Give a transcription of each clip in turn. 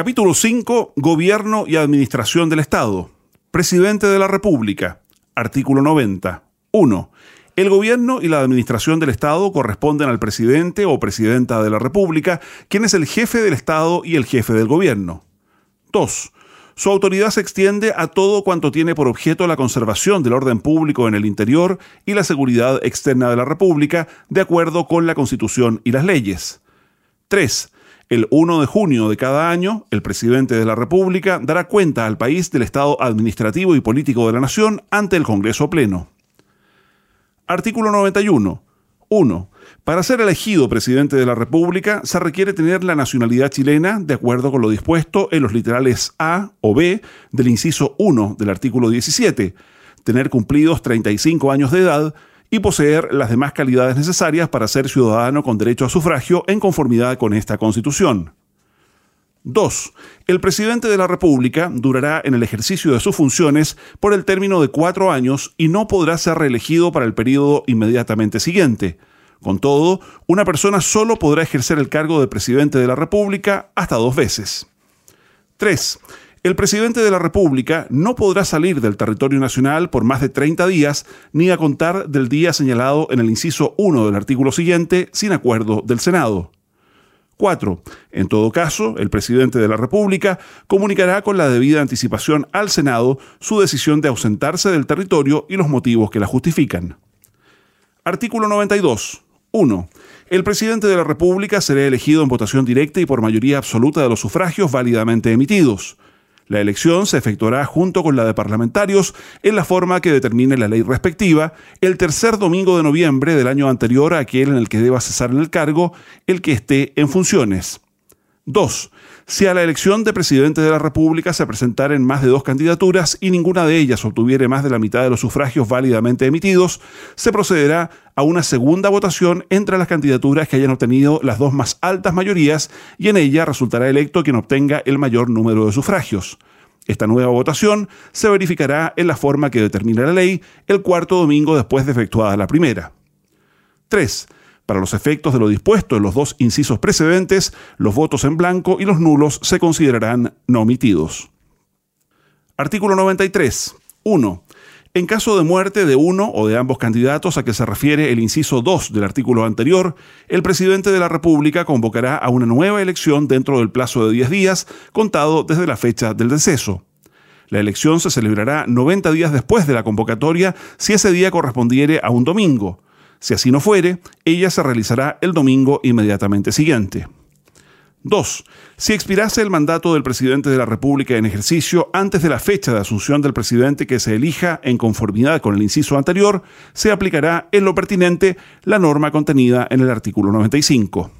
Capítulo 5. Gobierno y Administración del Estado. Presidente de la República. Artículo 90. 1. El gobierno y la administración del Estado corresponden al presidente o presidenta de la República, quien es el jefe del Estado y el jefe del gobierno. 2. Su autoridad se extiende a todo cuanto tiene por objeto la conservación del orden público en el interior y la seguridad externa de la República, de acuerdo con la Constitución y las leyes. 3. El 1 de junio de cada año, el presidente de la República dará cuenta al país del estado administrativo y político de la nación ante el Congreso Pleno. Artículo 91. 1. Para ser elegido presidente de la República se requiere tener la nacionalidad chilena de acuerdo con lo dispuesto en los literales A o B del inciso 1 del artículo 17, tener cumplidos 35 años de edad y poseer las demás calidades necesarias para ser ciudadano con derecho a sufragio en conformidad con esta Constitución. 2. El presidente de la República durará en el ejercicio de sus funciones por el término de cuatro años y no podrá ser reelegido para el periodo inmediatamente siguiente. Con todo, una persona solo podrá ejercer el cargo de presidente de la República hasta dos veces. 3. El presidente de la República no podrá salir del territorio nacional por más de 30 días, ni a contar del día señalado en el inciso 1 del artículo siguiente, sin acuerdo del Senado. 4. En todo caso, el presidente de la República comunicará con la debida anticipación al Senado su decisión de ausentarse del territorio y los motivos que la justifican. Artículo 92. 1. El presidente de la República será elegido en votación directa y por mayoría absoluta de los sufragios válidamente emitidos. La elección se efectuará junto con la de parlamentarios en la forma que determine la ley respectiva el tercer domingo de noviembre del año anterior a aquel en el que deba cesar en el cargo el que esté en funciones. 2. Si a la elección de presidente de la República se presentaren más de dos candidaturas y ninguna de ellas obtuviere más de la mitad de los sufragios válidamente emitidos, se procederá a una segunda votación entre las candidaturas que hayan obtenido las dos más altas mayorías y en ella resultará electo quien obtenga el mayor número de sufragios. Esta nueva votación se verificará en la forma que determina la ley el cuarto domingo después de efectuada la primera. 3. Para los efectos de lo dispuesto en los dos incisos precedentes, los votos en blanco y los nulos se considerarán no omitidos. Artículo 93. 1. En caso de muerte de uno o de ambos candidatos a que se refiere el inciso 2 del artículo anterior, el presidente de la República convocará a una nueva elección dentro del plazo de 10 días, contado desde la fecha del deceso. La elección se celebrará 90 días después de la convocatoria si ese día correspondiere a un domingo. Si así no fuere, ella se realizará el domingo inmediatamente siguiente. 2. Si expirase el mandato del presidente de la República en ejercicio antes de la fecha de asunción del presidente que se elija en conformidad con el inciso anterior, se aplicará en lo pertinente la norma contenida en el artículo 95.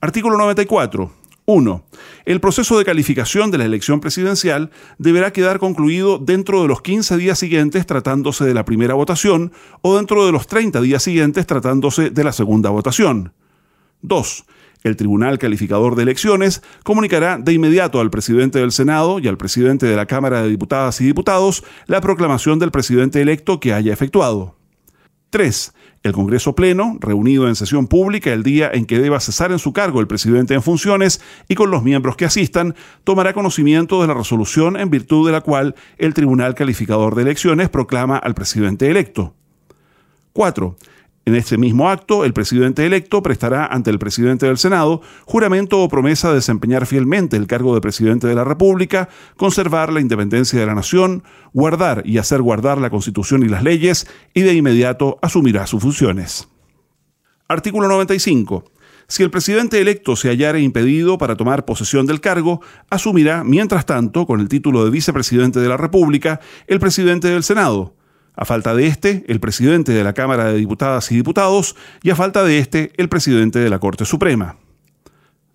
Artículo 94. 1. El proceso de calificación de la elección presidencial deberá quedar concluido dentro de los 15 días siguientes tratándose de la primera votación o dentro de los 30 días siguientes tratándose de la segunda votación. 2. El Tribunal Calificador de Elecciones comunicará de inmediato al presidente del Senado y al presidente de la Cámara de Diputadas y Diputados la proclamación del presidente electo que haya efectuado. 3. El Congreso Pleno, reunido en sesión pública el día en que deba cesar en su cargo el presidente en funciones y con los miembros que asistan, tomará conocimiento de la resolución en virtud de la cual el Tribunal Calificador de Elecciones proclama al presidente electo. 4. En este mismo acto, el presidente electo prestará ante el presidente del Senado juramento o promesa de desempeñar fielmente el cargo de presidente de la República, conservar la independencia de la nación, guardar y hacer guardar la Constitución y las leyes, y de inmediato asumirá sus funciones. Artículo 95. Si el presidente electo se hallare impedido para tomar posesión del cargo, asumirá, mientras tanto, con el título de vicepresidente de la República, el presidente del Senado, a falta de este, el presidente de la Cámara de Diputadas y Diputados, y a falta de este, el presidente de la Corte Suprema.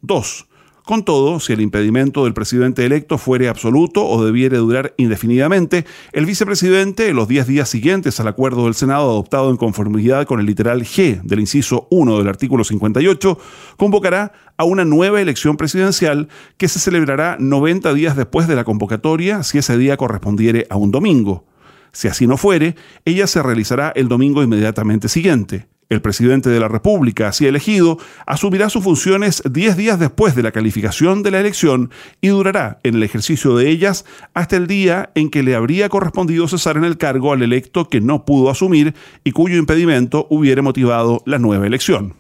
2. Con todo, si el impedimento del presidente electo fuere absoluto o debiere durar indefinidamente, el vicepresidente, en los 10 días siguientes al acuerdo del Senado adoptado en conformidad con el literal G del inciso 1 del artículo 58, convocará a una nueva elección presidencial que se celebrará 90 días después de la convocatoria si ese día correspondiere a un domingo. Si así no fuere, ella se realizará el domingo inmediatamente siguiente. El presidente de la República, así elegido, asumirá sus funciones 10 días después de la calificación de la elección y durará en el ejercicio de ellas hasta el día en que le habría correspondido cesar en el cargo al electo que no pudo asumir y cuyo impedimento hubiere motivado la nueva elección.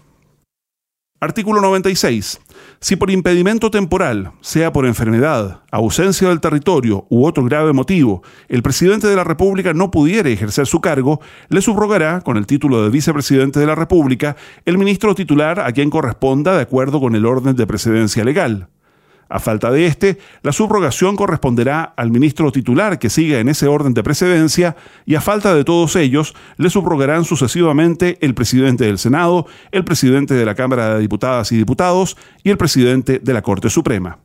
Artículo 96. Si por impedimento temporal, sea por enfermedad, ausencia del territorio u otro grave motivo, el presidente de la República no pudiere ejercer su cargo, le subrogará, con el título de vicepresidente de la República, el ministro titular a quien corresponda de acuerdo con el orden de precedencia legal. A falta de este, la subrogación corresponderá al ministro titular que siga en ese orden de precedencia y a falta de todos ellos, le subrogarán sucesivamente el presidente del Senado, el presidente de la Cámara de Diputadas y Diputados y el presidente de la Corte Suprema.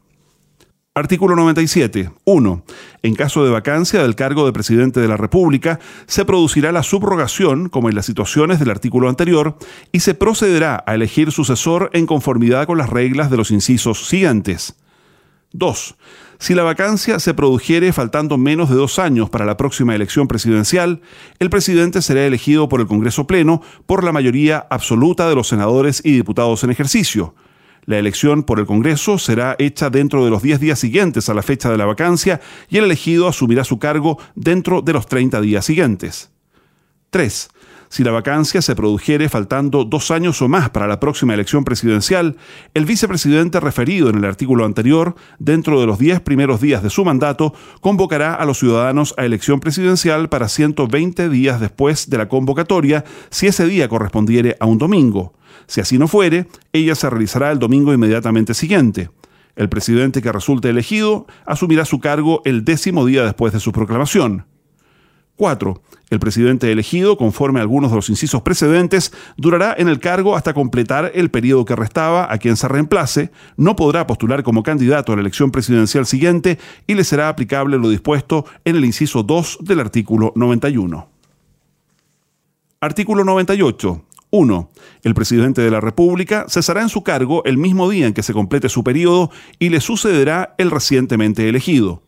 Artículo 97. 1. En caso de vacancia del cargo de presidente de la República, se producirá la subrogación, como en las situaciones del artículo anterior, y se procederá a elegir sucesor en conformidad con las reglas de los incisos siguientes. 2. Si la vacancia se produjere faltando menos de dos años para la próxima elección presidencial, el presidente será elegido por el Congreso Pleno por la mayoría absoluta de los senadores y diputados en ejercicio. La elección por el Congreso será hecha dentro de los 10 días siguientes a la fecha de la vacancia y el elegido asumirá su cargo dentro de los 30 días siguientes. 3. Si la vacancia se produjere faltando dos años o más para la próxima elección presidencial, el vicepresidente referido en el artículo anterior, dentro de los diez primeros días de su mandato, convocará a los ciudadanos a elección presidencial para 120 días después de la convocatoria, si ese día correspondiere a un domingo. Si así no fuere, ella se realizará el domingo inmediatamente siguiente. El presidente que resulte elegido asumirá su cargo el décimo día después de su proclamación. 4. El presidente elegido, conforme a algunos de los incisos precedentes, durará en el cargo hasta completar el periodo que restaba a quien se reemplace, no podrá postular como candidato a la elección presidencial siguiente y le será aplicable lo dispuesto en el inciso 2 del artículo 91. Artículo 98. 1. El presidente de la República cesará en su cargo el mismo día en que se complete su periodo y le sucederá el recientemente elegido.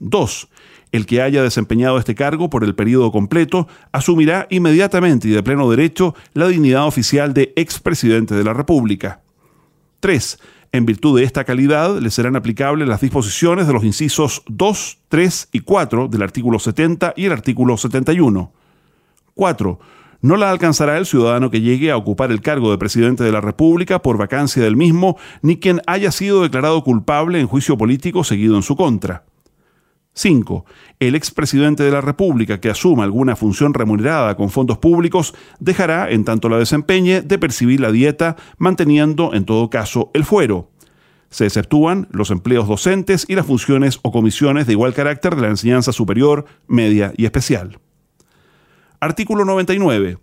2. El que haya desempeñado este cargo por el periodo completo asumirá inmediatamente y de pleno derecho la dignidad oficial de expresidente de la República. 3. En virtud de esta calidad, le serán aplicables las disposiciones de los incisos 2, 3 y 4 del artículo 70 y el artículo 71. 4. No la alcanzará el ciudadano que llegue a ocupar el cargo de presidente de la República por vacancia del mismo, ni quien haya sido declarado culpable en juicio político seguido en su contra. 5. El expresidente de la República que asuma alguna función remunerada con fondos públicos dejará, en tanto la desempeñe, de percibir la dieta, manteniendo, en todo caso, el fuero. Se exceptúan los empleos docentes y las funciones o comisiones de igual carácter de la enseñanza superior, media y especial. Artículo 99.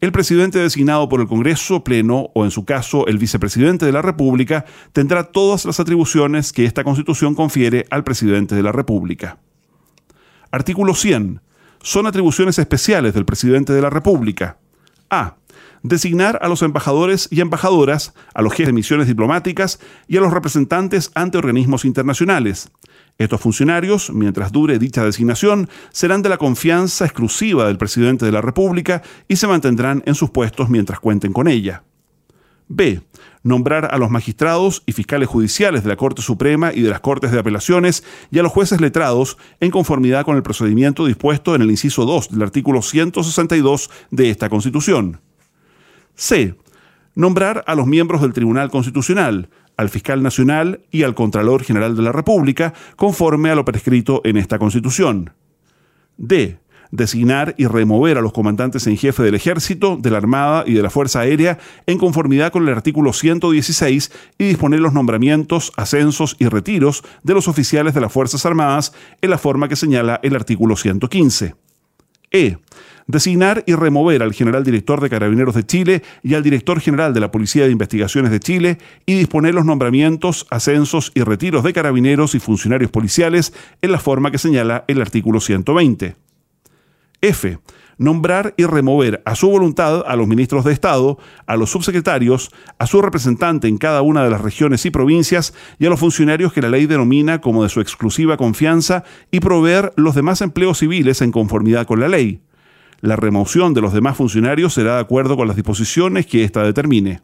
El presidente designado por el Congreso Pleno o en su caso el vicepresidente de la República tendrá todas las atribuciones que esta Constitución confiere al presidente de la República. Artículo 100. Son atribuciones especiales del presidente de la República. A. Designar a los embajadores y embajadoras, a los jefes de misiones diplomáticas y a los representantes ante organismos internacionales. Estos funcionarios, mientras dure dicha designación, serán de la confianza exclusiva del presidente de la República y se mantendrán en sus puestos mientras cuenten con ella. B. Nombrar a los magistrados y fiscales judiciales de la Corte Suprema y de las Cortes de Apelaciones y a los jueces letrados en conformidad con el procedimiento dispuesto en el inciso 2 del artículo 162 de esta Constitución. C. Nombrar a los miembros del Tribunal Constitucional, al fiscal nacional y al Contralor General de la República, conforme a lo prescrito en esta Constitución. D. Designar y remover a los comandantes en jefe del Ejército, de la Armada y de la Fuerza Aérea en conformidad con el artículo 116 y disponer los nombramientos, ascensos y retiros de los oficiales de las Fuerzas Armadas en la forma que señala el artículo 115. E. Designar y remover al general director de Carabineros de Chile y al director general de la Policía de Investigaciones de Chile y disponer los nombramientos, ascensos y retiros de carabineros y funcionarios policiales en la forma que señala el artículo 120. F nombrar y remover a su voluntad a los ministros de Estado, a los subsecretarios, a su representante en cada una de las regiones y provincias y a los funcionarios que la ley denomina como de su exclusiva confianza y proveer los demás empleos civiles en conformidad con la ley. La remoción de los demás funcionarios será de acuerdo con las disposiciones que ésta determine.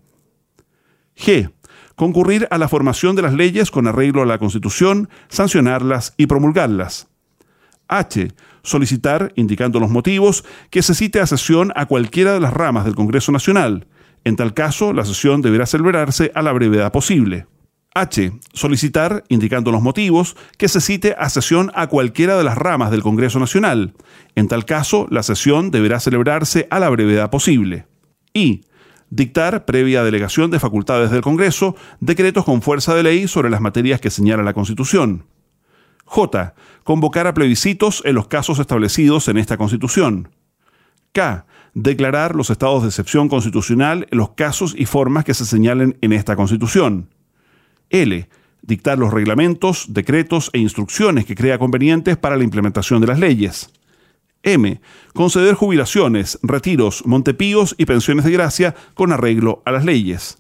G. Concurrir a la formación de las leyes con arreglo a la Constitución, sancionarlas y promulgarlas. H. Solicitar, indicando los motivos, que se cite a sesión a cualquiera de las ramas del Congreso Nacional. En tal caso, la sesión deberá celebrarse a la brevedad posible. H. Solicitar, indicando los motivos, que se cite a sesión a cualquiera de las ramas del Congreso Nacional. En tal caso, la sesión deberá celebrarse a la brevedad posible. I. Dictar, previa delegación de facultades del Congreso, decretos con fuerza de ley sobre las materias que señala la Constitución. J. Convocar a plebiscitos en los casos establecidos en esta Constitución. K. Declarar los estados de excepción constitucional en los casos y formas que se señalen en esta Constitución. L. Dictar los reglamentos, decretos e instrucciones que crea convenientes para la implementación de las leyes. M. Conceder jubilaciones, retiros, montepíos y pensiones de gracia con arreglo a las leyes.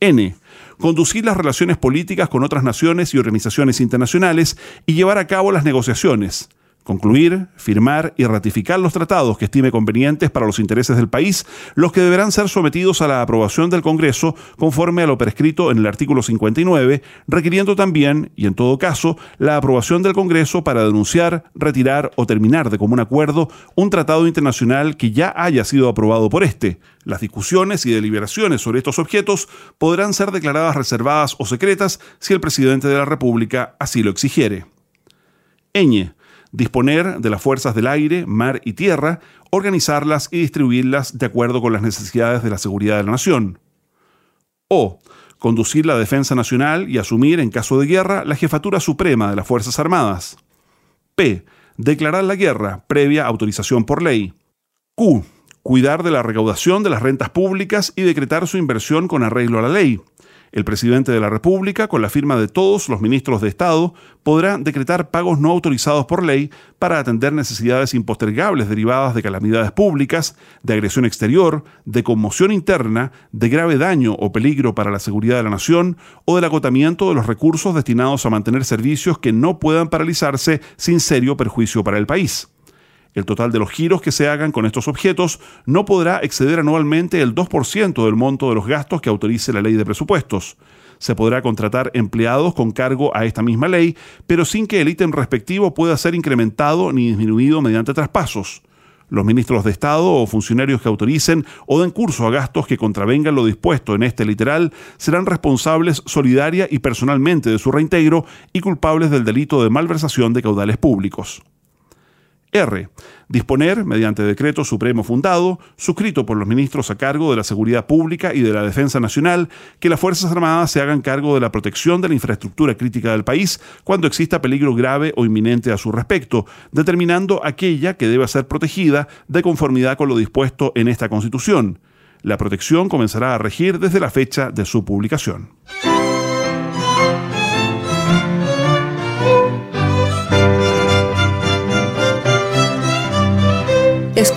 N conducir las relaciones políticas con otras naciones y organizaciones internacionales y llevar a cabo las negociaciones, concluir, firmar y ratificar los tratados que estime convenientes para los intereses del país, los que deberán ser sometidos a la aprobación del Congreso conforme a lo prescrito en el artículo 59, requiriendo también, y en todo caso, la aprobación del Congreso para denunciar, retirar o terminar de común acuerdo un tratado internacional que ya haya sido aprobado por este. Las discusiones y deliberaciones sobre estos objetos podrán ser declaradas reservadas o secretas si el presidente de la República así lo exigiere. Ñ disponer de las fuerzas del aire, mar y tierra, organizarlas y distribuirlas de acuerdo con las necesidades de la seguridad de la nación. O. Conducir la defensa nacional y asumir, en caso de guerra, la jefatura suprema de las Fuerzas Armadas. P. Declarar la guerra, previa autorización por ley. Q. Cuidar de la recaudación de las rentas públicas y decretar su inversión con arreglo a la ley. El presidente de la República, con la firma de todos los ministros de Estado, podrá decretar pagos no autorizados por ley para atender necesidades impostergables derivadas de calamidades públicas, de agresión exterior, de conmoción interna, de grave daño o peligro para la seguridad de la nación o del agotamiento de los recursos destinados a mantener servicios que no puedan paralizarse sin serio perjuicio para el país. El total de los giros que se hagan con estos objetos no podrá exceder anualmente el 2% del monto de los gastos que autorice la ley de presupuestos. Se podrá contratar empleados con cargo a esta misma ley, pero sin que el ítem respectivo pueda ser incrementado ni disminuido mediante traspasos. Los ministros de Estado o funcionarios que autoricen o den curso a gastos que contravengan lo dispuesto en este literal serán responsables solidaria y personalmente de su reintegro y culpables del delito de malversación de caudales públicos. R. Disponer, mediante decreto supremo fundado, suscrito por los ministros a cargo de la Seguridad Pública y de la Defensa Nacional, que las Fuerzas Armadas se hagan cargo de la protección de la infraestructura crítica del país cuando exista peligro grave o inminente a su respecto, determinando aquella que debe ser protegida de conformidad con lo dispuesto en esta Constitución. La protección comenzará a regir desde la fecha de su publicación.